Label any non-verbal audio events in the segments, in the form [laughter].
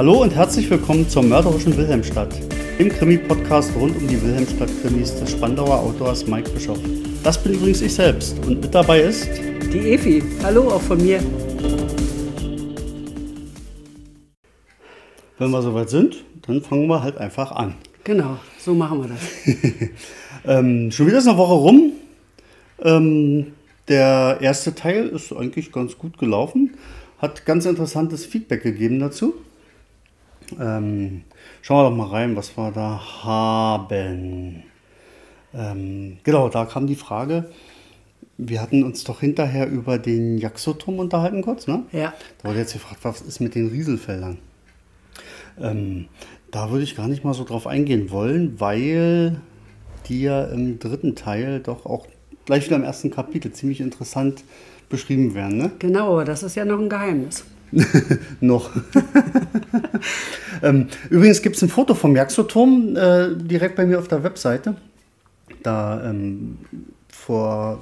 Hallo und herzlich willkommen zur mörderischen Wilhelmstadt, dem Krimi-Podcast rund um die Wilhelmstadt-Krimis des Spandauer Autors Mike Bischoff. Das bin übrigens ich selbst und mit dabei ist die Efi. Hallo auch von mir. Wenn wir soweit sind, dann fangen wir halt einfach an. Genau, so machen wir das. [laughs] ähm, schon wieder ist eine Woche rum. Ähm, der erste Teil ist eigentlich ganz gut gelaufen, hat ganz interessantes Feedback gegeben dazu. Ähm, schauen wir doch mal rein, was wir da haben. Ähm, genau, da kam die Frage, wir hatten uns doch hinterher über den Jaxoturm unterhalten kurz, ne? Ja. Da wurde jetzt gefragt, was ist mit den Rieselfeldern? Ähm, da würde ich gar nicht mal so drauf eingehen wollen, weil die ja im dritten Teil doch auch gleich wieder im ersten Kapitel ziemlich interessant beschrieben werden. Ne? Genau, aber das ist ja noch ein Geheimnis. [laughs] noch. [laughs] ähm, übrigens gibt es ein Foto vom Jaxoturm äh, direkt bei mir auf der Webseite. Da ähm, vor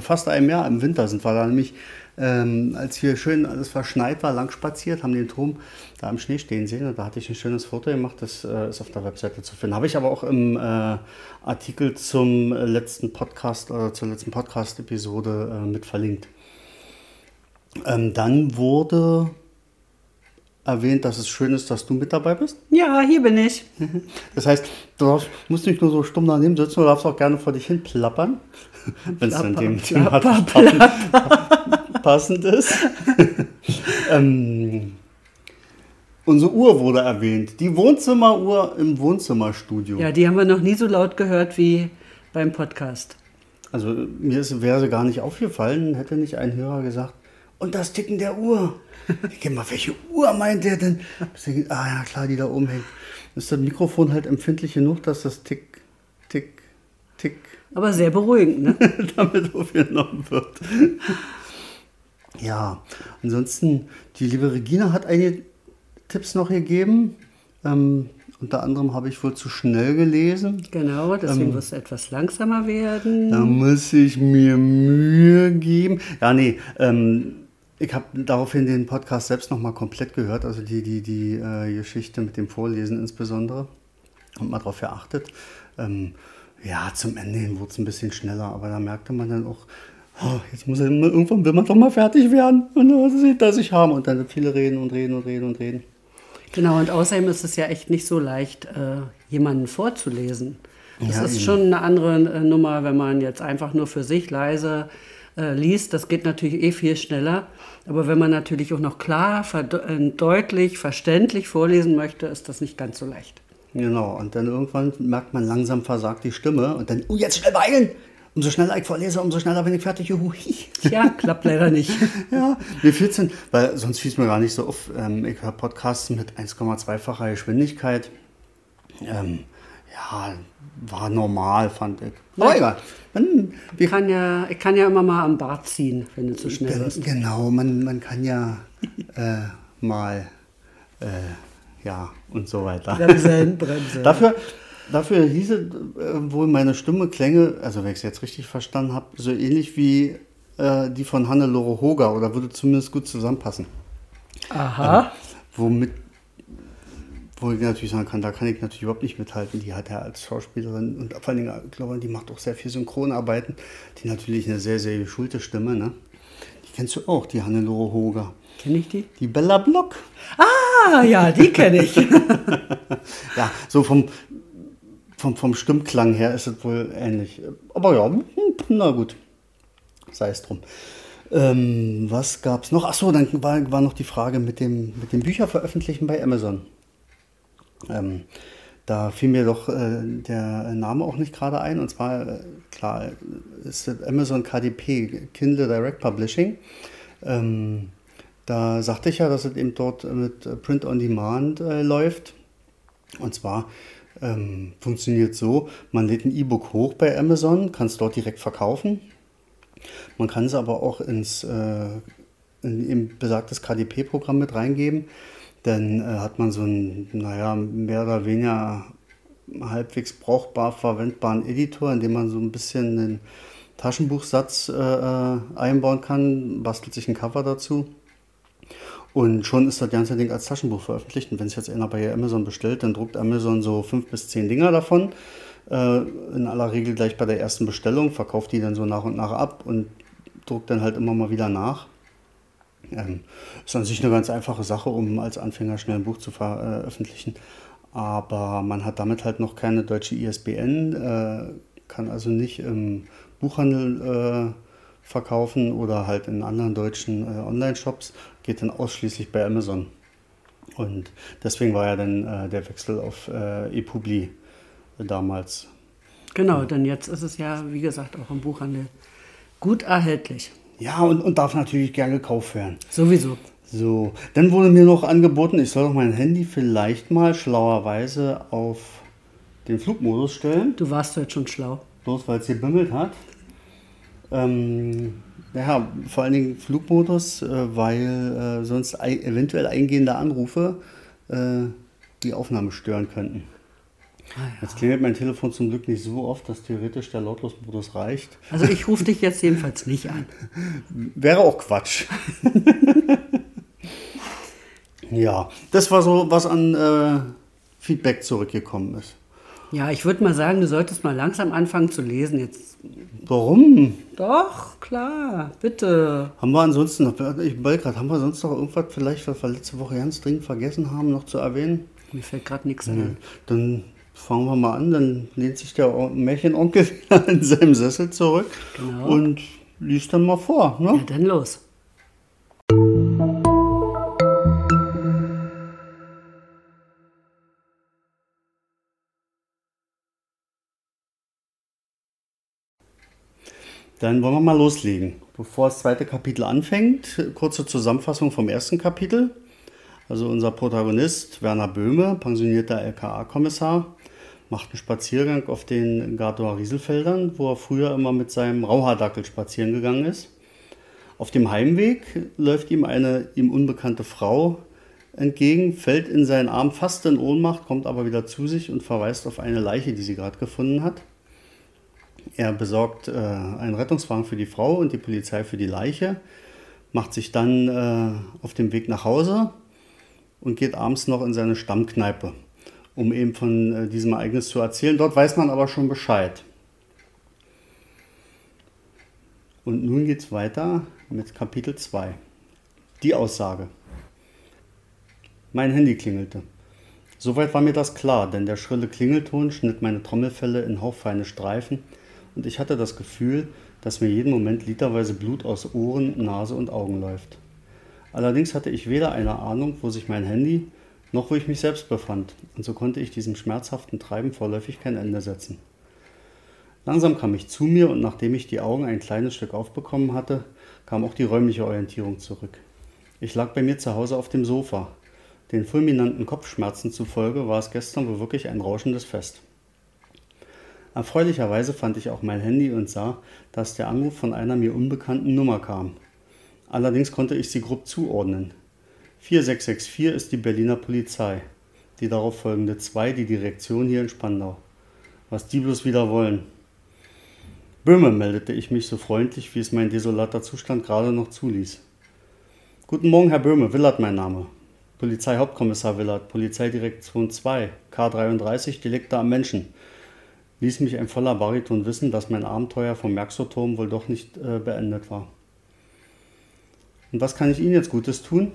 fast einem Jahr im Winter sind wir da nämlich, ähm, als hier schön alles verschneit war, lang spaziert, haben den Turm da im Schnee stehen sehen. Und da hatte ich ein schönes Foto gemacht, das äh, ist auf der Webseite zu finden. Habe ich aber auch im äh, Artikel zum letzten Podcast oder zur letzten Podcast-Episode äh, mit verlinkt. Ähm, dann wurde erwähnt, dass es schön ist, dass du mit dabei bist. Ja, hier bin ich. [laughs] Das heißt, du darfst, musst nicht nur so stumm daneben sitzen, du darfst auch gerne vor dich hin plappern, [laughs] wenn es dann dem Thema [laughs] passend ist. ähm, unsere Uhr wurde erwähnt, die Wohnzimmeruhr im Wohnzimmerstudio. Ja, die haben wir noch nie so laut gehört wie beim Podcast. Also mir ist, wäre sie gar nicht aufgefallen, hätte nicht ein Hörer gesagt, und das Ticken der Uhr. Ich denke mal, welche Uhr meint der denn? Ah ja, klar, die da oben hängt. Ist das Mikrofon halt empfindlich genug, dass das Tick, Tick, Tick. Aber sehr beruhigend, ne? [laughs] damit aufgenommen wird. ja, ansonsten, die liebe Regina hat einige Tipps noch gegeben. Ähm, unter anderem habe ich wohl zu schnell gelesen. Genau, deswegen ähm, du etwas langsamer werden. Da muss ich mir Mühe geben. Ja, nee, ähm, ich habe daraufhin den Podcast selbst nochmal komplett gehört, also die, die, die äh, Geschichte mit dem Vorlesen insbesondere und mal darauf geachtet. Ähm, ja, zum Ende hin wurde es ein bisschen schneller, aber da merkte man dann auch, oh, jetzt muss er, irgendwann will man doch mal fertig werden und das sieht das ich haben und dann viele reden und reden und reden und reden. Genau, und außerdem ist es ja echt nicht so leicht, äh, jemanden vorzulesen. Das ja, ist eben. schon eine andere äh, Nummer, wenn man jetzt einfach nur für sich leise äh, liest. Das geht natürlich eh viel schneller. Aber wenn man natürlich auch noch klar, äh, deutlich, verständlich vorlesen möchte, ist das nicht ganz so leicht. Genau, und dann irgendwann merkt man langsam versagt die Stimme und dann, oh, jetzt schnell beeilen! Umso schneller ich vorlese, umso schneller bin ich fertig. Juhu. [laughs] Ja, klappt leider nicht. [laughs] ja, mir fehlt es weil sonst fiel es mir gar nicht so auf. Ähm, ich höre Podcasts mit 1,2-facher Geschwindigkeit. Ähm, ja, war normal, fand ich. Aber egal. Man, ich, kann ja, ich kann ja immer mal am Bart ziehen, wenn du zu schnell bist. Genau, man, man kann ja [laughs] äh, mal, äh, ja, und so weiter. Bremsen, [laughs] bremsen. dafür, dafür hieße äh, wohl meine Stimme Klänge, also wenn ich es jetzt richtig verstanden habe, so ähnlich wie äh, die von Hannelore Hoger oder würde zumindest gut zusammenpassen. Aha. Ähm, womit wo ich natürlich sagen kann, da kann ich natürlich überhaupt nicht mithalten. Die hat ja als Schauspielerin und vor allen Dingen, ich glaube, die macht auch sehr viel Synchronarbeiten. Die natürlich eine sehr, sehr geschulte Stimme, ne? Die kennst du auch, die Hannelore Hoger. Kenne ich die? Die Bella Block. Ah, ja, die kenne ich. [laughs] ja, so vom, vom, vom Stimmklang her ist es wohl ähnlich. Aber ja, na gut. Sei es drum. Ähm, was gab es noch? Achso, dann war, war noch die Frage mit dem, mit dem Bücherveröffentlichen bei Amazon. Ähm, da fiel mir doch äh, der Name auch nicht gerade ein. Und zwar, äh, klar, ist Amazon KDP, Kindle Direct Publishing. Ähm, da sagte ich ja, dass es eben dort mit Print on Demand äh, läuft. Und zwar ähm, funktioniert so, man lädt ein E-Book hoch bei Amazon, kann es dort direkt verkaufen. Man kann es aber auch ins äh, in besagtes KDP-Programm mit reingeben dann äh, hat man so einen, naja, mehr oder weniger halbwegs brauchbar verwendbaren Editor, in dem man so ein bisschen den Taschenbuchsatz äh, äh einbauen kann, bastelt sich ein Cover dazu. Und schon ist das ganze Ding als Taschenbuch veröffentlicht. Und wenn es jetzt einer bei Amazon bestellt, dann druckt Amazon so fünf bis zehn Dinger davon. Äh, in aller Regel gleich bei der ersten Bestellung, verkauft die dann so nach und nach ab und druckt dann halt immer mal wieder nach. Ähm, ist an sich eine ganz einfache Sache, um als Anfänger schnell ein Buch zu veröffentlichen. Aber man hat damit halt noch keine deutsche ISBN, äh, kann also nicht im Buchhandel äh, verkaufen oder halt in anderen deutschen äh, Online-Shops, geht dann ausschließlich bei Amazon. Und deswegen war ja dann äh, der Wechsel auf äh, ePubli damals. Genau, denn jetzt ist es ja, wie gesagt, auch im Buchhandel gut erhältlich. Ja, und, und darf natürlich gern gekauft werden. Sowieso. So, dann wurde mir noch angeboten, ich soll doch mein Handy vielleicht mal schlauerweise auf den Flugmodus stellen. Du warst jetzt schon schlau. Bloß weil es hier bimmelt hat. Ähm, ja, vor allen Dingen Flugmodus, äh, weil äh, sonst ein, eventuell eingehende Anrufe äh, die Aufnahme stören könnten. Ah, ja. Jetzt klingelt mein Telefon zum Glück nicht so oft, dass theoretisch der Lautlosmodus reicht. Also ich rufe dich jetzt jedenfalls nicht an. [laughs] Wäre auch Quatsch. [laughs] ja, das war so, was an äh, Feedback zurückgekommen ist. Ja, ich würde mal sagen, du solltest mal langsam anfangen zu lesen jetzt. Warum? Doch, klar, bitte. Haben wir ansonsten noch, ich gerade, haben wir sonst noch irgendwas vielleicht, was wir letzte Woche ganz dringend vergessen haben, noch zu erwähnen? Mir fällt gerade nichts ein. Dann fangen wir mal an, dann lehnt sich der Märchenonkel [laughs] wieder in seinem Sessel zurück genau. und liest dann mal vor. Ne? Ja, dann los. Dann wollen wir mal loslegen. Bevor das zweite Kapitel anfängt, kurze Zusammenfassung vom ersten Kapitel. Also unser Protagonist Werner Böhme, pensionierter LKA-Kommissar, macht einen Spaziergang auf den Gardauer Rieselfeldern, wo er früher immer mit seinem Rauhaardackel spazieren gegangen ist. Auf dem Heimweg läuft ihm eine ihm unbekannte Frau entgegen, fällt in seinen Arm fast in Ohnmacht, kommt aber wieder zu sich und verweist auf eine Leiche, die sie gerade gefunden hat. Er besorgt äh, einen Rettungswagen für die Frau und die Polizei für die Leiche, macht sich dann äh, auf dem Weg nach Hause und geht abends noch in seine Stammkneipe, um eben von äh, diesem Ereignis zu erzählen. Dort weiß man aber schon Bescheid. Und nun geht es weiter mit Kapitel 2. Die Aussage. Mein Handy klingelte. Soweit war mir das klar, denn der schrille Klingelton schnitt meine Trommelfelle in hauchfeine Streifen und ich hatte das Gefühl, dass mir jeden Moment literweise Blut aus Ohren, Nase und Augen läuft. Allerdings hatte ich weder eine Ahnung, wo sich mein Handy, noch wo ich mich selbst befand, und so konnte ich diesem schmerzhaften Treiben vorläufig kein Ende setzen. Langsam kam ich zu mir und nachdem ich die Augen ein kleines Stück aufbekommen hatte, kam auch die räumliche Orientierung zurück. Ich lag bei mir zu Hause auf dem Sofa. Den fulminanten Kopfschmerzen zufolge war es gestern wohl wirklich ein rauschendes Fest. Erfreulicherweise fand ich auch mein Handy und sah, dass der Anruf von einer mir unbekannten Nummer kam. Allerdings konnte ich sie grob zuordnen. 4664 ist die Berliner Polizei. Die darauf folgende 2 die Direktion hier in Spandau. Was die bloß wieder wollen. Böhme, meldete ich mich so freundlich, wie es mein desolater Zustand gerade noch zuließ. Guten Morgen, Herr Böhme, Willard mein Name. Polizeihauptkommissar Willard, Polizeidirektion 2, K33, Delikte am Menschen ließ mich ein voller Bariton wissen, dass mein Abenteuer vom Merxow-Turm wohl doch nicht äh, beendet war. Und was kann ich Ihnen jetzt Gutes tun?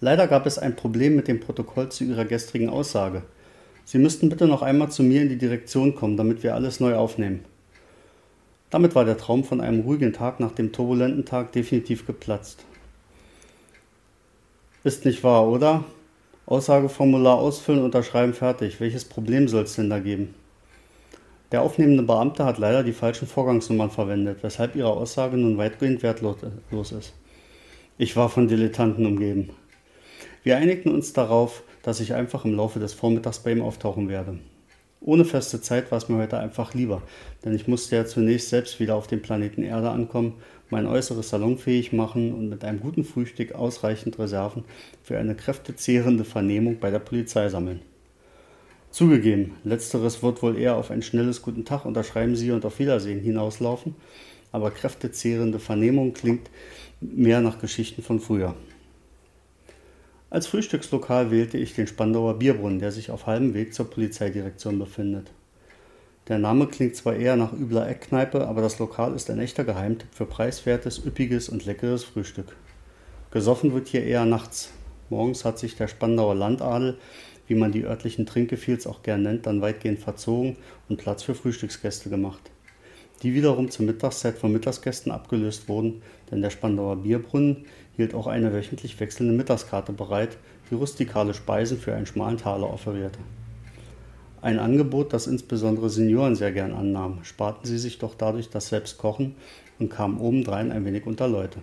Leider gab es ein Problem mit dem Protokoll zu Ihrer gestrigen Aussage. Sie müssten bitte noch einmal zu mir in die Direktion kommen, damit wir alles neu aufnehmen. Damit war der Traum von einem ruhigen Tag nach dem turbulenten Tag definitiv geplatzt. Ist nicht wahr, oder? Aussageformular ausfüllen, unterschreiben, fertig. Welches Problem soll es denn da geben? Der aufnehmende Beamte hat leider die falschen Vorgangsnummern verwendet, weshalb Ihre Aussage nun weitgehend wertlos ist. Ich war von Dilettanten umgeben. Wir einigten uns darauf, dass ich einfach im Laufe des Vormittags bei ihm auftauchen werde. Ohne feste Zeit war es mir heute einfach lieber, denn ich musste ja zunächst selbst wieder auf dem Planeten Erde ankommen, mein Äußeres salonfähig machen und mit einem guten Frühstück ausreichend Reserven für eine kräftezehrende Vernehmung bei der Polizei sammeln. Zugegeben, letzteres wird wohl eher auf ein schnelles Guten Tag, unterschreiben Sie und auf Wiedersehen hinauslaufen, aber kräftezehrende Vernehmung klingt mehr nach Geschichten von früher. Als Frühstückslokal wählte ich den Spandauer Bierbrunnen, der sich auf halbem Weg zur Polizeidirektion befindet. Der Name klingt zwar eher nach übler Eckkneipe, aber das Lokal ist ein echter Geheimtipp für preiswertes, üppiges und leckeres Frühstück. Gesoffen wird hier eher nachts. Morgens hat sich der Spandauer Landadel, wie man die örtlichen Trinkgefiels auch gern nennt, dann weitgehend verzogen und Platz für Frühstücksgäste gemacht. Die wiederum zur Mittagszeit von Mittagsgästen abgelöst wurden, denn der Spandauer Bierbrunnen hielt auch eine wöchentlich wechselnde Mittagskarte bereit, die rustikale Speisen für einen schmalen Taler offerierte. Ein Angebot, das insbesondere Senioren sehr gern annahmen, sparten sie sich doch dadurch das Selbstkochen und kamen obendrein ein wenig unter Leute.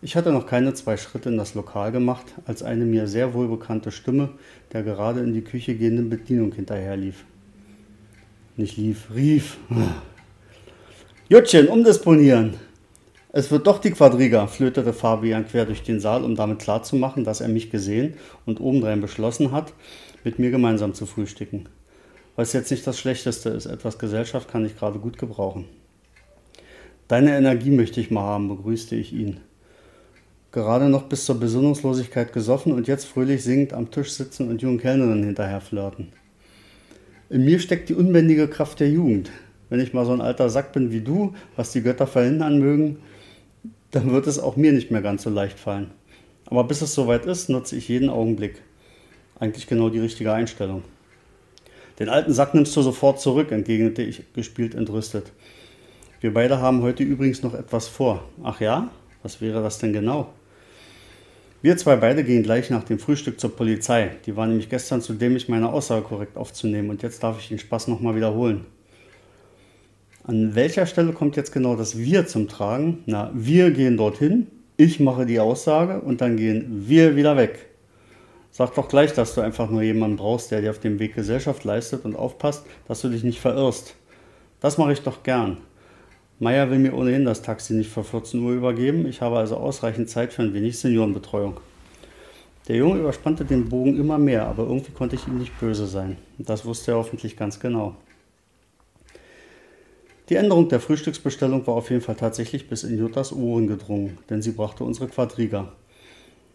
Ich hatte noch keine zwei Schritte in das Lokal gemacht, als eine mir sehr wohlbekannte Stimme der gerade in die Küche gehenden Bedienung hinterherlief. Nicht lief, rief. Juttchen, umdisponieren! Es wird doch die Quadriga, flötete Fabian quer durch den Saal, um damit klarzumachen, dass er mich gesehen und obendrein beschlossen hat, mit mir gemeinsam zu frühstücken. Was jetzt nicht das Schlechteste ist, etwas Gesellschaft kann ich gerade gut gebrauchen. Deine Energie möchte ich mal haben, begrüßte ich ihn. Gerade noch bis zur Besinnungslosigkeit gesoffen und jetzt fröhlich singend am Tisch sitzen und jungen Kellnerinnen hinterher flirten. In mir steckt die unbändige Kraft der Jugend. Wenn ich mal so ein alter Sack bin wie du, was die Götter verhindern mögen, dann wird es auch mir nicht mehr ganz so leicht fallen. Aber bis es soweit ist, nutze ich jeden Augenblick. Eigentlich genau die richtige Einstellung. Den alten Sack nimmst du sofort zurück, entgegnete ich gespielt entrüstet. Wir beide haben heute übrigens noch etwas vor. Ach ja? Was wäre das denn genau? Wir zwei beide gehen gleich nach dem Frühstück zur Polizei. Die war nämlich gestern zu dämlich, meine Aussage korrekt aufzunehmen und jetzt darf ich den Spaß nochmal wiederholen. An welcher Stelle kommt jetzt genau das Wir zum Tragen? Na, wir gehen dorthin, ich mache die Aussage und dann gehen wir wieder weg. Sag doch gleich, dass du einfach nur jemanden brauchst, der dir auf dem Weg Gesellschaft leistet und aufpasst, dass du dich nicht verirrst. Das mache ich doch gern. Meier will mir ohnehin das Taxi nicht vor 14 Uhr übergeben. Ich habe also ausreichend Zeit für ein wenig Seniorenbetreuung. Der Junge überspannte den Bogen immer mehr, aber irgendwie konnte ich ihm nicht böse sein. Das wusste er hoffentlich ganz genau. Die Änderung der Frühstücksbestellung war auf jeden Fall tatsächlich bis in Juttas Ohren gedrungen, denn sie brachte unsere Quadriga.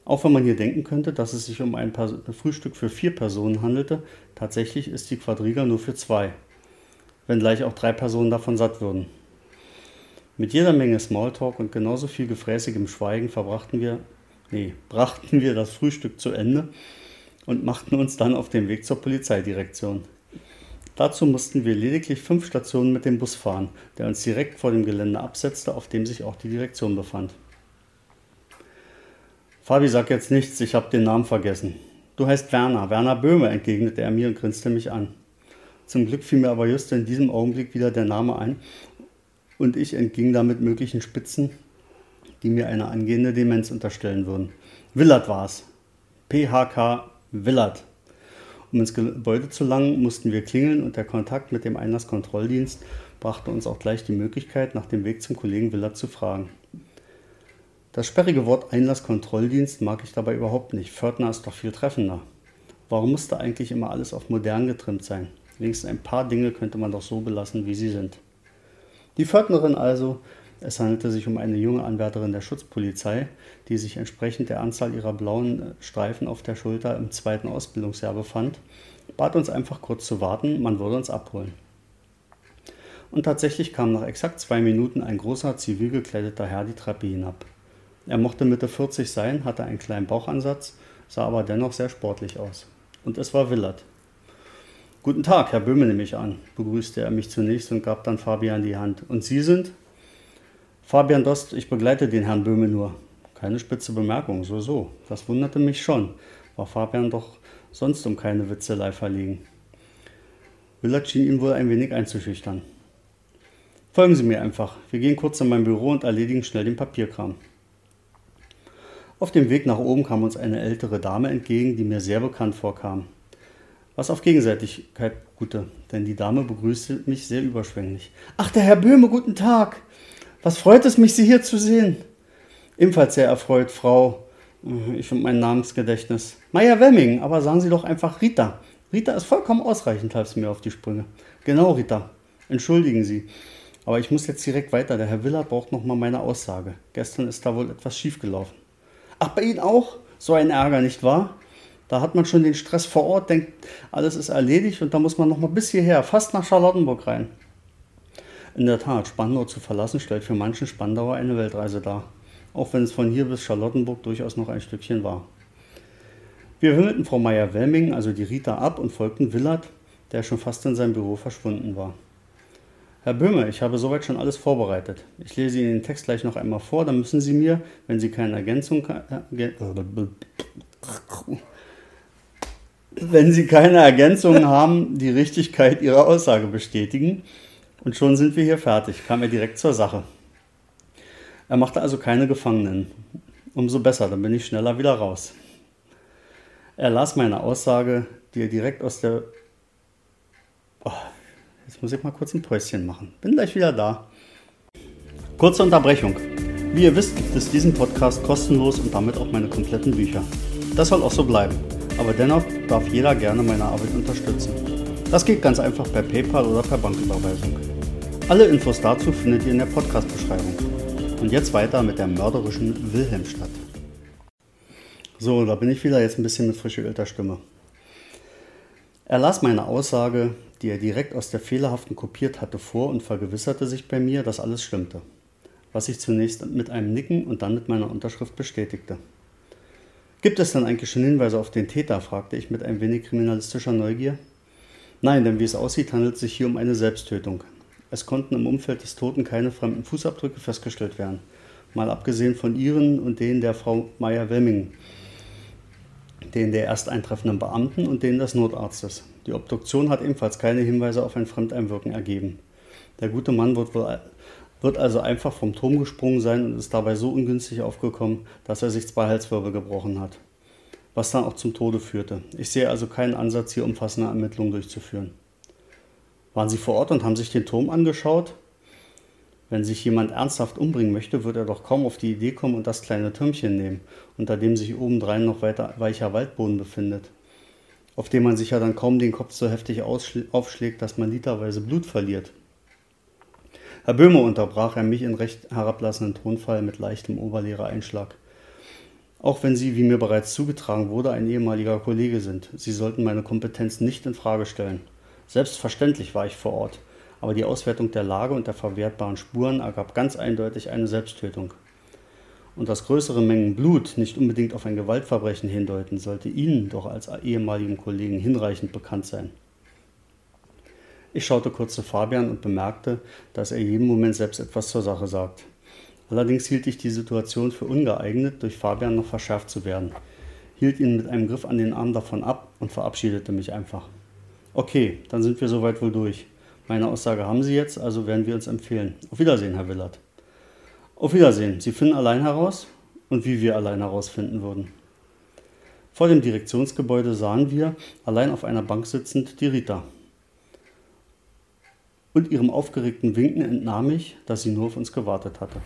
Auch wenn man hier denken könnte, dass es sich um ein Frühstück für vier Personen handelte, tatsächlich ist die Quadriga nur für zwei, wenngleich auch drei Personen davon satt würden. Mit jeder Menge Smalltalk und genauso viel gefräßigem Schweigen verbrachten wir, nee, brachten wir das Frühstück zu Ende und machten uns dann auf den Weg zur Polizeidirektion. Dazu mussten wir lediglich fünf Stationen mit dem Bus fahren, der uns direkt vor dem Gelände absetzte, auf dem sich auch die Direktion befand. Fabi, sag jetzt nichts, ich habe den Namen vergessen. Du heißt Werner, Werner Böhme, entgegnete er mir und grinste mich an. Zum Glück fiel mir aber just in diesem Augenblick wieder der Name ein und ich entging damit möglichen Spitzen, die mir eine angehende Demenz unterstellen würden. Willard war es. PHK Willard. Um ins Gebäude zu langen, mussten wir klingeln und der Kontakt mit dem Einlasskontrolldienst brachte uns auch gleich die Möglichkeit, nach dem Weg zum Kollegen Willard zu fragen. Das sperrige Wort Einlasskontrolldienst mag ich dabei überhaupt nicht. Pförtner ist doch viel treffender. Warum musste eigentlich immer alles auf modern getrimmt sein? Wenigstens ein paar Dinge könnte man doch so belassen, wie sie sind. Die Pförtnerin also, es handelte sich um eine junge Anwärterin der Schutzpolizei, die sich entsprechend der Anzahl ihrer blauen äh, Streifen auf der Schulter im zweiten Ausbildungsjahr befand, bat uns einfach kurz zu warten, man würde uns abholen. Und tatsächlich kam nach exakt zwei Minuten ein großer, zivil gekleideter Herr die Treppe hinab. Er mochte Mitte 40 sein, hatte einen kleinen Bauchansatz, sah aber dennoch sehr sportlich aus. Und es war Willard. Guten Tag, Herr Böhme nehme ich an, begrüßte er mich zunächst und gab dann Fabian die Hand. Und Sie sind? Fabian Dost, ich begleite den Herrn Böhme nur. Keine spitze Bemerkung, so, so. Das wunderte mich schon. War Fabian doch sonst um keine Witzelei verlegen. Willard schien ihn wohl ein wenig einzuschüchtern. Folgen Sie mir einfach. Wir gehen kurz in mein Büro und erledigen schnell den Papierkram. Auf dem Weg nach oben kam uns eine ältere Dame entgegen, die mir sehr bekannt vorkam. Was auf Gegenseitigkeit gute, denn die Dame begrüßte mich sehr überschwänglich. Ach, der Herr Böhme, guten Tag. Was freut es mich, Sie hier zu sehen? Ebenfalls sehr erfreut, Frau, äh, ich und mein Namensgedächtnis. Meier Wemming, aber sagen Sie doch einfach Rita. Rita ist vollkommen ausreichend, half sie mir auf die Sprünge. Genau, Rita. Entschuldigen Sie. Aber ich muss jetzt direkt weiter. Der Herr Willard braucht nochmal meine Aussage. Gestern ist da wohl etwas schiefgelaufen. Ach, bei Ihnen auch? So ein Ärger, nicht wahr? Da hat man schon den Stress vor Ort, denkt, alles ist erledigt und da muss man noch mal bis hierher, fast nach Charlottenburg rein. In der Tat, Spandau zu verlassen stellt für manchen Spandauer eine Weltreise dar, auch wenn es von hier bis Charlottenburg durchaus noch ein Stückchen war. Wir wimmelten Frau Meier-Welming, also die Rita, ab und folgten Willard, der schon fast in seinem Büro verschwunden war. Herr Böhme, ich habe soweit schon alles vorbereitet. Ich lese Ihnen den Text gleich noch einmal vor, dann müssen Sie mir, wenn Sie keine Ergänzung, äh, wenn Sie keine Ergänzungen haben, die Richtigkeit Ihrer Aussage bestätigen. Und schon sind wir hier fertig, kam er direkt zur Sache. Er machte also keine Gefangenen. Umso besser, dann bin ich schneller wieder raus. Er las meine Aussage, die er direkt aus der... Oh, jetzt muss ich mal kurz ein Päuschen machen. Bin gleich wieder da. Kurze Unterbrechung. Wie ihr wisst, gibt es diesen Podcast kostenlos und damit auch meine kompletten Bücher. Das soll auch so bleiben. Aber dennoch darf jeder gerne meine Arbeit unterstützen. Das geht ganz einfach per PayPal oder per Banküberweisung. Alle Infos dazu findet ihr in der Podcast-Beschreibung. Und jetzt weiter mit der mörderischen Wilhelmstadt. So, da bin ich wieder jetzt ein bisschen mit frisch geölter Stimme. Er las meine Aussage, die er direkt aus der fehlerhaften kopiert hatte, vor und vergewisserte sich bei mir, dass alles stimmte, was ich zunächst mit einem Nicken und dann mit meiner Unterschrift bestätigte. Gibt es denn eigentlich schon Hinweise auf den Täter? fragte ich mit ein wenig kriminalistischer Neugier. Nein, denn wie es aussieht, handelt es sich hier um eine Selbsttötung. Es konnten im Umfeld des Toten keine fremden Fußabdrücke festgestellt werden, mal abgesehen von ihren und denen der Frau Meyer-Wemming, den der erst eintreffenden Beamten und denen des Notarztes. Die Obduktion hat ebenfalls keine Hinweise auf ein Fremdeinwirken ergeben. Der gute Mann wird, wohl, wird also einfach vom Turm gesprungen sein und ist dabei so ungünstig aufgekommen, dass er sich zwei Halswirbel gebrochen hat, was dann auch zum Tode führte. Ich sehe also keinen Ansatz, hier umfassende Ermittlungen durchzuführen. Waren Sie vor Ort und haben sich den Turm angeschaut? Wenn sich jemand ernsthaft umbringen möchte, wird er doch kaum auf die Idee kommen und das kleine Türmchen nehmen, unter dem sich obendrein noch weiter weicher Waldboden befindet, auf dem man sich ja dann kaum den Kopf so heftig aufschlägt, dass man literweise Blut verliert. Herr Böhme unterbrach er mich in recht herablassenden Tonfall mit leichtem Oberlehrereinschlag. Auch wenn Sie, wie mir bereits zugetragen wurde, ein ehemaliger Kollege sind, Sie sollten meine Kompetenz nicht in Frage stellen. Selbstverständlich war ich vor Ort aber die Auswertung der Lage und der verwertbaren Spuren ergab ganz eindeutig eine Selbsttötung. Und dass größere Mengen Blut nicht unbedingt auf ein Gewaltverbrechen hindeuten, sollte Ihnen doch als ehemaligen Kollegen hinreichend bekannt sein. Ich schaute kurz zu Fabian und bemerkte, dass er jeden Moment selbst etwas zur Sache sagt. Allerdings hielt ich die Situation für ungeeignet, durch Fabian noch verschärft zu werden, hielt ihn mit einem Griff an den Arm davon ab und verabschiedete mich einfach. Okay, dann sind wir soweit wohl durch. Meine Aussage haben Sie jetzt, also werden wir uns empfehlen. Auf Wiedersehen, Herr Willert. Auf Wiedersehen. Sie finden allein heraus und wie wir allein herausfinden würden. Vor dem Direktionsgebäude sahen wir, allein auf einer Bank sitzend, die Rita. Und ihrem aufgeregten Winken entnahm ich, dass sie nur auf uns gewartet hatte.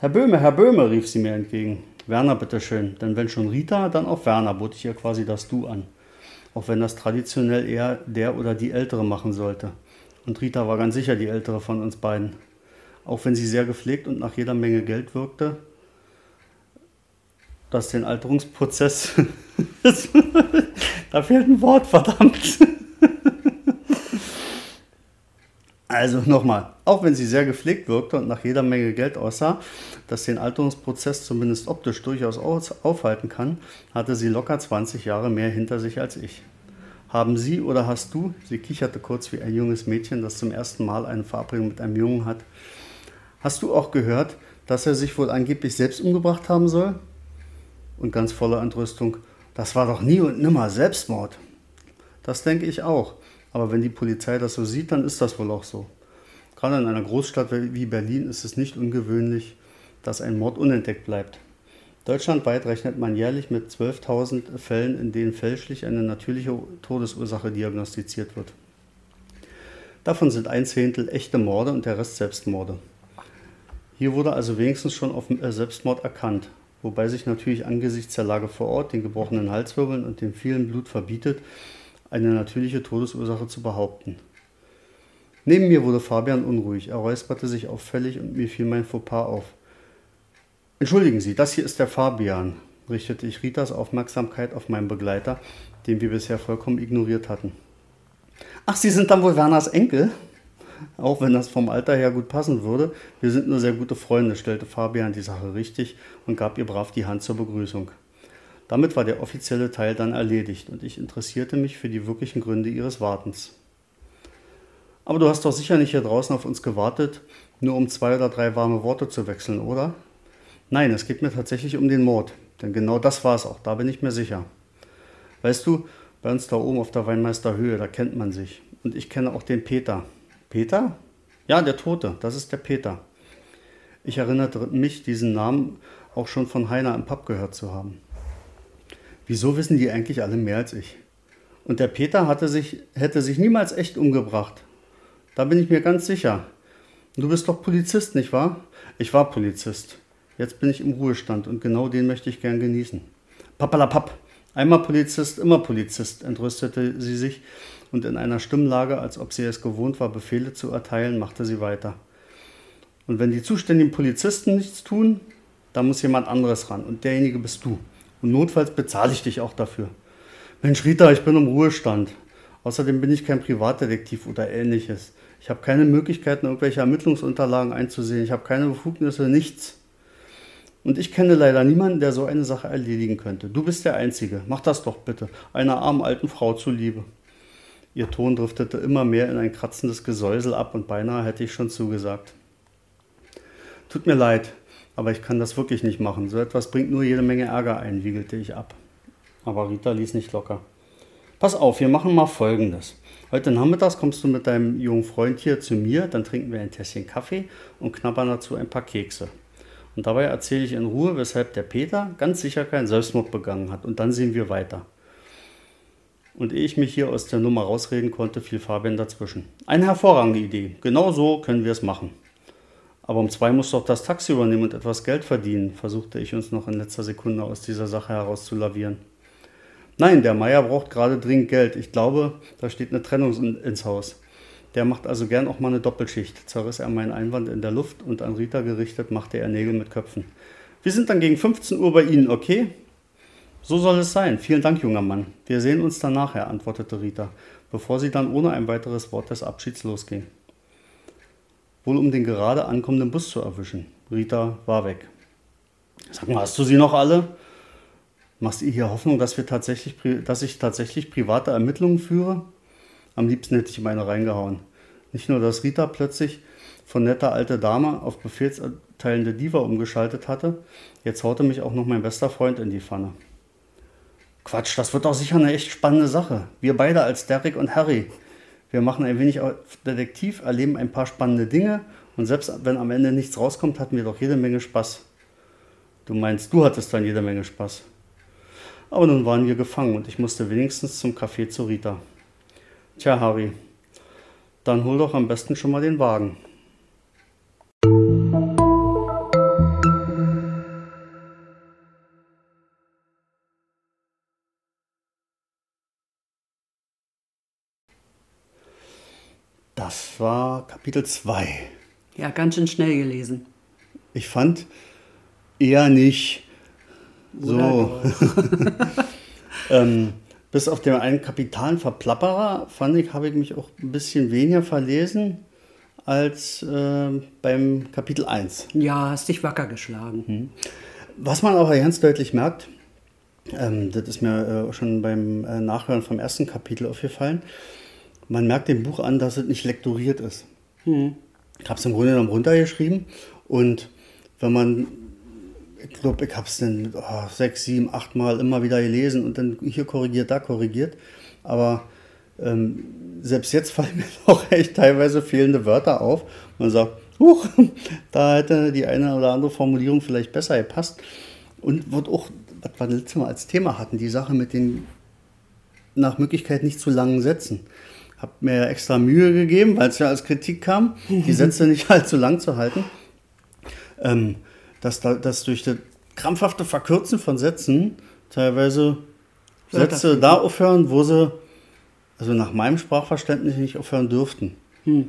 Herr Böhme, Herr Böhme, rief sie mir entgegen. Werner, bitteschön, denn wenn schon Rita, dann auch Werner, bot ich ihr quasi das Du an auch wenn das traditionell eher der oder die Ältere machen sollte. Und Rita war ganz sicher die Ältere von uns beiden. Auch wenn sie sehr gepflegt und nach jeder Menge Geld wirkte, das den Alterungsprozess. [laughs] da fehlt ein Wort, verdammt. Also nochmal, auch wenn sie sehr gepflegt wirkte und nach jeder Menge Geld aussah, das den Alterungsprozess zumindest optisch durchaus aufhalten kann, hatte sie locker 20 Jahre mehr hinter sich als ich. Haben Sie oder hast du, sie kicherte kurz wie ein junges Mädchen, das zum ersten Mal eine Verabredung mit einem Jungen hat, hast du auch gehört, dass er sich wohl angeblich selbst umgebracht haben soll? Und ganz voller Entrüstung, das war doch nie und nimmer Selbstmord. Das denke ich auch. Aber wenn die Polizei das so sieht, dann ist das wohl auch so. Gerade in einer Großstadt wie Berlin ist es nicht ungewöhnlich, dass ein Mord unentdeckt bleibt. Deutschlandweit rechnet man jährlich mit 12.000 Fällen, in denen fälschlich eine natürliche Todesursache diagnostiziert wird. Davon sind ein Zehntel echte Morde und der Rest Selbstmorde. Hier wurde also wenigstens schon auf äh, Selbstmord erkannt, wobei sich natürlich angesichts der Lage vor Ort, den gebrochenen Halswirbeln und dem vielen Blut verbietet, eine natürliche Todesursache zu behaupten. Neben mir wurde Fabian unruhig, er räusperte sich auffällig und mir fiel mein Fauxpas auf. Entschuldigen Sie, das hier ist der Fabian. richtete ich Ritas Aufmerksamkeit auf meinen Begleiter, den wir bisher vollkommen ignoriert hatten. Ach, Sie sind dann wohl Werners Enkel? Auch wenn das vom Alter her gut passen würde. Wir sind nur sehr gute Freunde, stellte Fabian die Sache richtig und gab ihr brav die Hand zur Begrüßung. Damit war der offizielle Teil dann erledigt und ich interessierte mich für die wirklichen Gründe ihres Wartens. Aber du hast doch sicher nicht hier draußen auf uns gewartet, nur um zwei oder drei warme Worte zu wechseln, oder? Nein, es geht mir tatsächlich um den Mord, denn genau das war es auch, da bin ich mir sicher. Weißt du, bei uns da oben auf der Weinmeisterhöhe, da kennt man sich. Und ich kenne auch den Peter. Peter? Ja, der Tote, das ist der Peter. Ich erinnerte mich, diesen Namen auch schon von Heiner im Pub gehört zu haben. Wieso wissen die eigentlich alle mehr als ich? Und der Peter hatte sich, hätte sich niemals echt umgebracht. Da bin ich mir ganz sicher. Du bist doch Polizist, nicht wahr? Ich war Polizist. Jetzt bin ich im Ruhestand und genau den möchte ich gern genießen. Pappalapapp. Einmal Polizist, immer Polizist, entrüstete sie sich und in einer Stimmlage, als ob sie es gewohnt war, Befehle zu erteilen, machte sie weiter. Und wenn die zuständigen Polizisten nichts tun, dann muss jemand anderes ran und derjenige bist du. Und notfalls bezahle ich dich auch dafür. Mensch, Rita, ich bin im Ruhestand. Außerdem bin ich kein Privatdetektiv oder ähnliches. Ich habe keine Möglichkeiten, irgendwelche Ermittlungsunterlagen einzusehen. Ich habe keine Befugnisse, nichts. Und ich kenne leider niemanden, der so eine Sache erledigen könnte. Du bist der Einzige. Mach das doch bitte. Einer armen alten Frau zuliebe. Ihr Ton driftete immer mehr in ein kratzendes Gesäusel ab und beinahe hätte ich schon zugesagt. Tut mir leid, aber ich kann das wirklich nicht machen. So etwas bringt nur jede Menge Ärger ein, wiegelte ich ab. Aber Rita ließ nicht locker. Pass auf, wir machen mal Folgendes. Heute Nachmittags kommst du mit deinem jungen Freund hier zu mir, dann trinken wir ein Tässchen Kaffee und knabbern dazu ein paar Kekse. Und dabei erzähle ich in Ruhe, weshalb der Peter ganz sicher keinen Selbstmord begangen hat. Und dann sehen wir weiter. Und ehe ich mich hier aus der Nummer rausreden konnte, fiel Fabian dazwischen. Eine hervorragende Idee. Genau so können wir es machen. Aber um zwei musst du auch das Taxi übernehmen und etwas Geld verdienen, versuchte ich uns noch in letzter Sekunde aus dieser Sache herauszulavieren. Nein, der Meier braucht gerade dringend Geld. Ich glaube, da steht eine Trennung ins Haus. Der macht also gern auch mal eine Doppelschicht, zerriss er meinen Einwand in der Luft und an Rita gerichtet machte er Nägel mit Köpfen. Wir sind dann gegen 15 Uhr bei Ihnen, okay? So soll es sein. Vielen Dank, junger Mann. Wir sehen uns dann nachher, antwortete Rita, bevor sie dann ohne ein weiteres Wort des Abschieds losging. Wohl um den gerade ankommenden Bus zu erwischen. Rita war weg. Sag mal, hast du sie noch alle? Machst ihr hier Hoffnung, dass, wir tatsächlich, dass ich tatsächlich private Ermittlungen führe? Am liebsten hätte ich ihm eine reingehauen. Nicht nur, dass Rita plötzlich von netter alter Dame auf befehlserteilende Diva umgeschaltet hatte, jetzt haute mich auch noch mein bester Freund in die Pfanne. Quatsch, das wird doch sicher eine echt spannende Sache. Wir beide als Derek und Harry. Wir machen ein wenig Detektiv, erleben ein paar spannende Dinge und selbst wenn am Ende nichts rauskommt, hatten wir doch jede Menge Spaß. Du meinst, du hattest dann jede Menge Spaß. Aber nun waren wir gefangen und ich musste wenigstens zum Café zu Rita. Tja, Harry, dann hol doch am besten schon mal den Wagen. Das war Kapitel 2. Ja, ganz schön schnell gelesen. Ich fand eher nicht so. [laughs] ähm, bis auf den einen kapitalen Verplapperer, fand ich, habe ich mich auch ein bisschen weniger verlesen als äh, beim Kapitel 1. Ja, hast dich wacker geschlagen. Mhm. Was man auch ganz deutlich merkt, ähm, das ist mir äh, schon beim äh, Nachhören vom ersten Kapitel aufgefallen, man merkt dem Buch an, dass es nicht lektoriert ist. Mhm. Ich habe es im Grunde genommen runtergeschrieben und wenn man ich glaube, ich habe es dann oh, sechs, sieben, acht Mal immer wieder gelesen und dann hier korrigiert, da korrigiert. Aber ähm, selbst jetzt [laughs] fallen mir auch echt teilweise fehlende Wörter auf. Man sagt, huch, [laughs] da hätte die eine oder andere Formulierung vielleicht besser gepasst. Und wird auch, was wir letztes Mal als Thema hatten, die Sache mit den nach Möglichkeit nicht zu langen Sätzen. Habe mir extra Mühe gegeben, weil es ja als Kritik kam, die Sätze nicht [laughs] allzu lang zu halten. Ähm, dass, da, dass durch das krampfhafte Verkürzen von Sätzen teilweise Sätze da aufhören, wo sie, also nach meinem Sprachverständnis nicht aufhören dürften. Hm.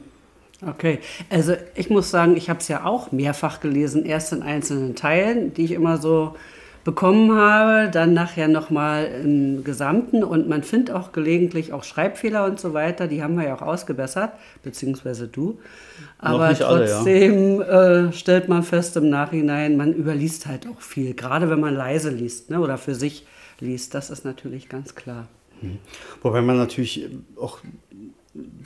Okay, also ich muss sagen, ich habe es ja auch mehrfach gelesen, erst in einzelnen Teilen, die ich immer so bekommen habe, dann nachher nochmal im Gesamten und man findet auch gelegentlich auch Schreibfehler und so weiter, die haben wir ja auch ausgebessert, beziehungsweise du. Aber trotzdem alle, ja. äh, stellt man fest im Nachhinein, man überliest halt auch viel, gerade wenn man leise liest ne, oder für sich liest, das ist natürlich ganz klar. Mhm. Wobei man natürlich auch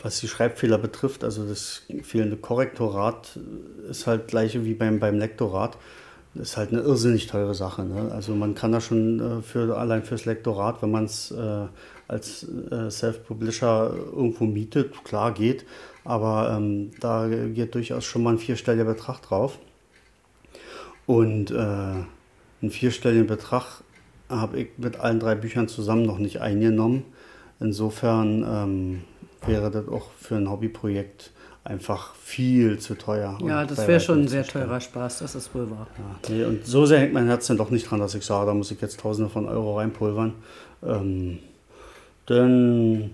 was die Schreibfehler betrifft, also das fehlende Korrektorat ist halt gleiche wie beim, beim Lektorat. Ist halt eine irrsinnig teure Sache. Ne? Also man kann da schon äh, für, allein fürs Lektorat, wenn man es äh, als äh, Self-Publisher irgendwo mietet, klar geht, aber ähm, da geht durchaus schon mal ein vierstelliger Betrag drauf. Und äh, einen vierstelligen Betrag habe ich mit allen drei Büchern zusammen noch nicht eingenommen. Insofern ähm, wäre das auch für ein Hobbyprojekt einfach viel zu teuer. Ja, das wäre schon ein sehr teurer Spaß, das ist wohl wahr. Ja, nee, und so sehr hängt mein Herz dann doch nicht dran, dass ich sage, da muss ich jetzt Tausende von Euro reinpulvern. Ähm, dann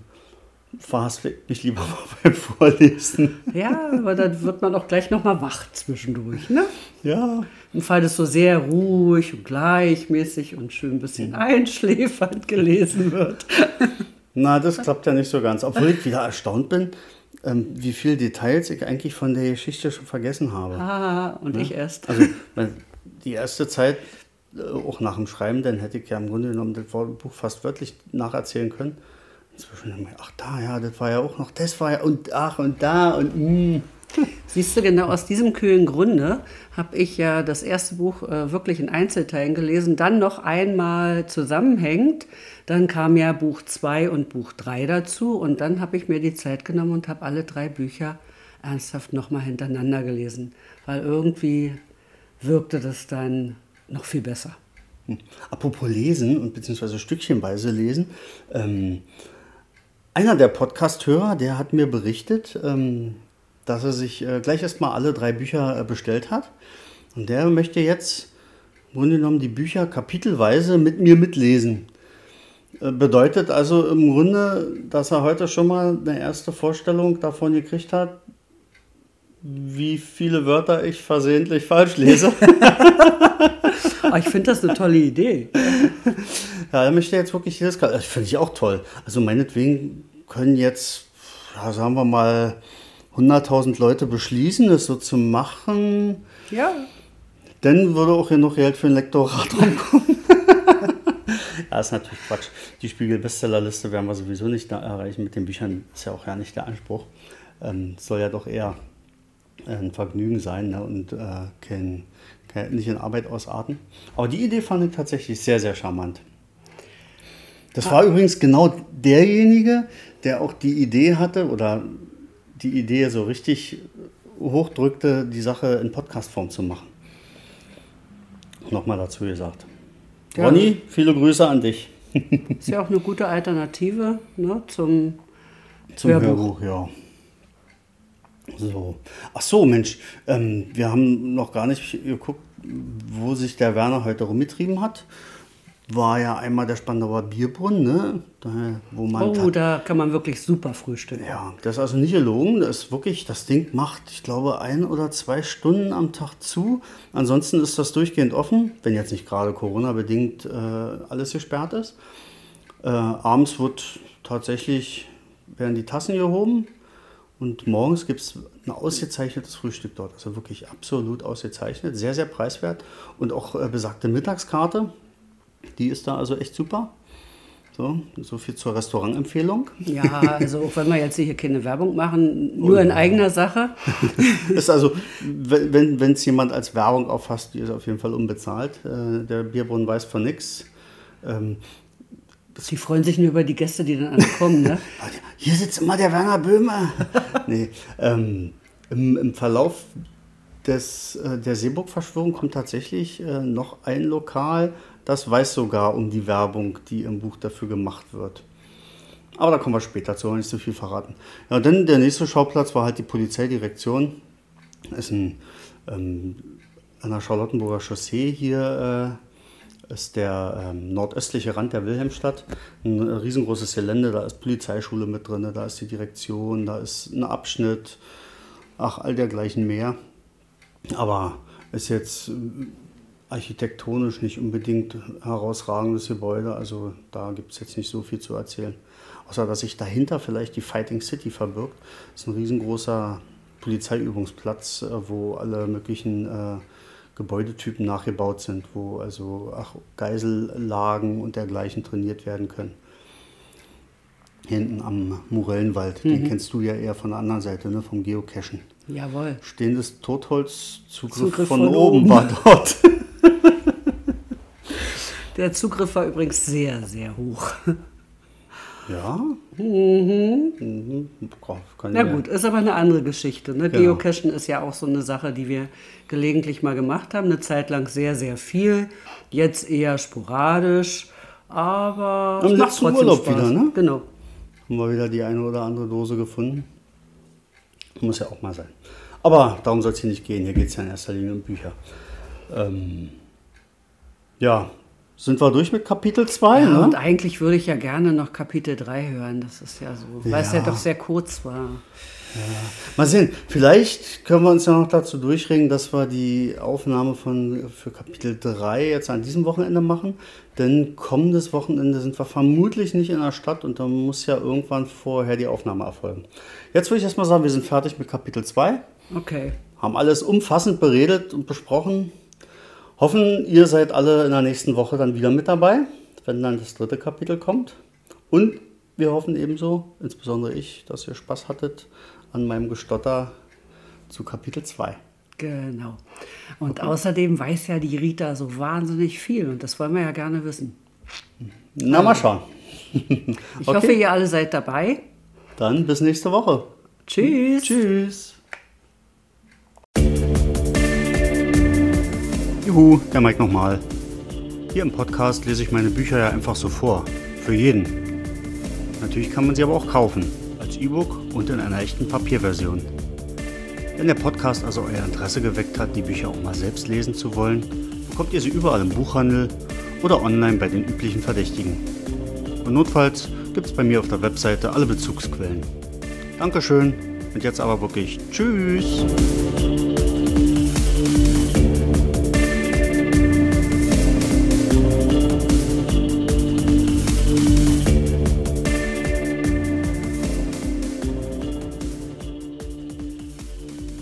verhaspelt mich lieber [laughs] mal beim Vorlesen. Ja, aber dann wird man auch gleich nochmal wach zwischendurch, ne? Ja. Im Fall das so sehr ruhig und gleichmäßig und schön ein bisschen einschläfernd gelesen wird. Na, das klappt ja nicht so ganz. Obwohl ich wieder erstaunt bin, ähm, wie viele Details ich eigentlich von der Geschichte schon vergessen habe. Ah, und ne? ich erst. Also [laughs] die erste Zeit, äh, auch nach dem Schreiben, dann hätte ich ja im Grunde genommen das Buch fast wörtlich nacherzählen können. Inzwischen, ach da, ja, das war ja auch noch, das war ja und ach und da und mh. Siehst du, genau aus diesem kühlen Grunde habe ich ja das erste Buch äh, wirklich in Einzelteilen gelesen, dann noch einmal zusammenhängend. Dann kam ja Buch 2 und Buch 3 dazu und dann habe ich mir die Zeit genommen und habe alle drei Bücher ernsthaft nochmal hintereinander gelesen, weil irgendwie wirkte das dann noch viel besser. Hm. Apropos lesen und beziehungsweise stückchenweise lesen. Ähm, einer der Podcast-Hörer, der hat mir berichtet, ähm, dass er sich äh, gleich erstmal alle drei Bücher äh, bestellt hat. Und der möchte jetzt im Grunde genommen die Bücher kapitelweise mit mir mitlesen. Äh, bedeutet also im Grunde, dass er heute schon mal eine erste Vorstellung davon gekriegt hat, wie viele Wörter ich versehentlich [laughs] falsch lese. oh, [laughs] ich finde das eine tolle Idee. Ja, er möchte jetzt wirklich jedes Das finde ich auch toll. Also meinetwegen können jetzt, ja, sagen wir mal, 100.000 Leute beschließen, das so zu machen. Ja. Dann würde auch hier noch Geld für ein Lektorat rumkommen. [laughs] ja, ist natürlich Quatsch. Die Spiegel-Bestsellerliste werden wir sowieso nicht erreichen mit den Büchern. Ist ja auch ja nicht der Anspruch. Ähm, soll ja doch eher ein Vergnügen sein ne? und äh, kein, kein, nicht in Arbeit ausarten. Aber die Idee fand ich tatsächlich sehr, sehr charmant. Das ah. war übrigens genau derjenige, der auch die Idee hatte oder die Idee so richtig hochdrückte, die Sache in Podcastform zu machen. Nochmal dazu gesagt. Ja. Ronny, viele Grüße an dich. [laughs] Ist ja auch eine gute Alternative ne, zum, zum Hörbuch. Hörbuch ja. So. Ach so, Mensch, ähm, wir haben noch gar nicht geguckt, wo sich der Werner heute rumgetrieben hat war ja einmal der Spandauer Bierbrunnen, ne? Da, wo man oh, da kann man wirklich super frühstücken. Ja, das ist also nicht gelogen. Das ist wirklich, das Ding macht, ich glaube, ein oder zwei Stunden am Tag zu. Ansonsten ist das durchgehend offen, wenn jetzt nicht gerade Corona-bedingt äh, alles gesperrt ist. Äh, abends wird tatsächlich, werden die Tassen gehoben und morgens gibt es ein ausgezeichnetes Frühstück dort. Also wirklich absolut ausgezeichnet, sehr, sehr preiswert und auch äh, besagte Mittagskarte die ist da also echt super. So, so viel zur Restaurantempfehlung. Ja, also auch wenn wir jetzt hier keine Werbung machen, nur in eigener Sache. [laughs] ist also, wenn es jemand als Werbung auffasst, die ist auf jeden Fall unbezahlt. Äh, der Bierbrunnen weiß von nichts. Ähm, Sie freuen sich nur über die Gäste, die dann ankommen, ne? [laughs] Hier sitzt immer der Werner Böhmer. [laughs] nee, ähm, im, im, Verlauf des, äh, der Seeburg-Verschwörung kommt tatsächlich äh, noch ein Lokal das weiß sogar um die Werbung, die im Buch dafür gemacht wird. Aber da kommen wir später zu, nicht so viel verraten. Ja, dann der nächste Schauplatz war halt die Polizeidirektion. Das ist ein, ähm, an der Charlottenburger Chaussee hier äh, ist der ähm, nordöstliche Rand der Wilhelmstadt. Ein riesengroßes Gelände, da ist Polizeischule mit drin, da ist die Direktion, da ist ein Abschnitt, ach, all dergleichen mehr. Aber ist jetzt architektonisch nicht unbedingt herausragendes Gebäude. Also da gibt es jetzt nicht so viel zu erzählen. Außer dass sich dahinter vielleicht die Fighting City verbirgt. Das ist ein riesengroßer Polizeiübungsplatz, äh, wo alle möglichen äh, Gebäudetypen nachgebaut sind, wo also ach, Geisellagen und dergleichen trainiert werden können. Hinten am Morellenwald, mhm. den kennst du ja eher von der anderen Seite, ne, vom Geocachen. Jawohl. Stehendes Totholzzugriff von, von, oben, oben war dort. [laughs] Der Zugriff war übrigens sehr, sehr hoch. Ja. Mhm. mhm. Na gut, ist aber eine andere Geschichte. Ne? Genau. Geocachen ist ja auch so eine Sache, die wir gelegentlich mal gemacht haben. Eine Zeit lang sehr, sehr viel. Jetzt eher sporadisch. Aber es macht trotzdem Urlaub Spaß. wieder, ne? Genau. Haben wir wieder die eine oder andere Dose gefunden. Muss ja auch mal sein. Aber darum soll es hier nicht gehen. Hier geht es ja in erster Linie um Bücher. Ähm, ja, sind wir durch mit Kapitel 2? Ja, ne? und eigentlich würde ich ja gerne noch Kapitel 3 hören. Das ist ja so, weil es ja doch sehr kurz war. Ja. Mal sehen, vielleicht können wir uns ja noch dazu durchringen, dass wir die Aufnahme von, für Kapitel 3 jetzt an diesem Wochenende machen. Denn kommendes Wochenende sind wir vermutlich nicht in der Stadt und dann muss ja irgendwann vorher die Aufnahme erfolgen. Jetzt würde ich erstmal sagen, wir sind fertig mit Kapitel 2. Okay. Haben alles umfassend beredet und besprochen. Hoffen, ihr seid alle in der nächsten Woche dann wieder mit dabei, wenn dann das dritte Kapitel kommt. Und wir hoffen ebenso, insbesondere ich, dass ihr Spaß hattet an meinem Gestotter zu Kapitel 2. Genau. Und okay. außerdem weiß ja die Rita so wahnsinnig viel und das wollen wir ja gerne wissen. Na, mal schauen. ich okay. hoffe, ihr alle seid dabei. Dann bis nächste Woche. Tschüss. Tschüss. Juhu, der Mike nochmal. Hier im Podcast lese ich meine Bücher ja einfach so vor. Für jeden. Natürlich kann man sie aber auch kaufen. Als E-Book und in einer echten Papierversion. Wenn der Podcast also euer Interesse geweckt hat, die Bücher auch mal selbst lesen zu wollen, bekommt ihr sie überall im Buchhandel oder online bei den üblichen Verdächtigen. Und notfalls gibt es bei mir auf der Webseite alle Bezugsquellen. Dankeschön und jetzt aber wirklich Tschüss!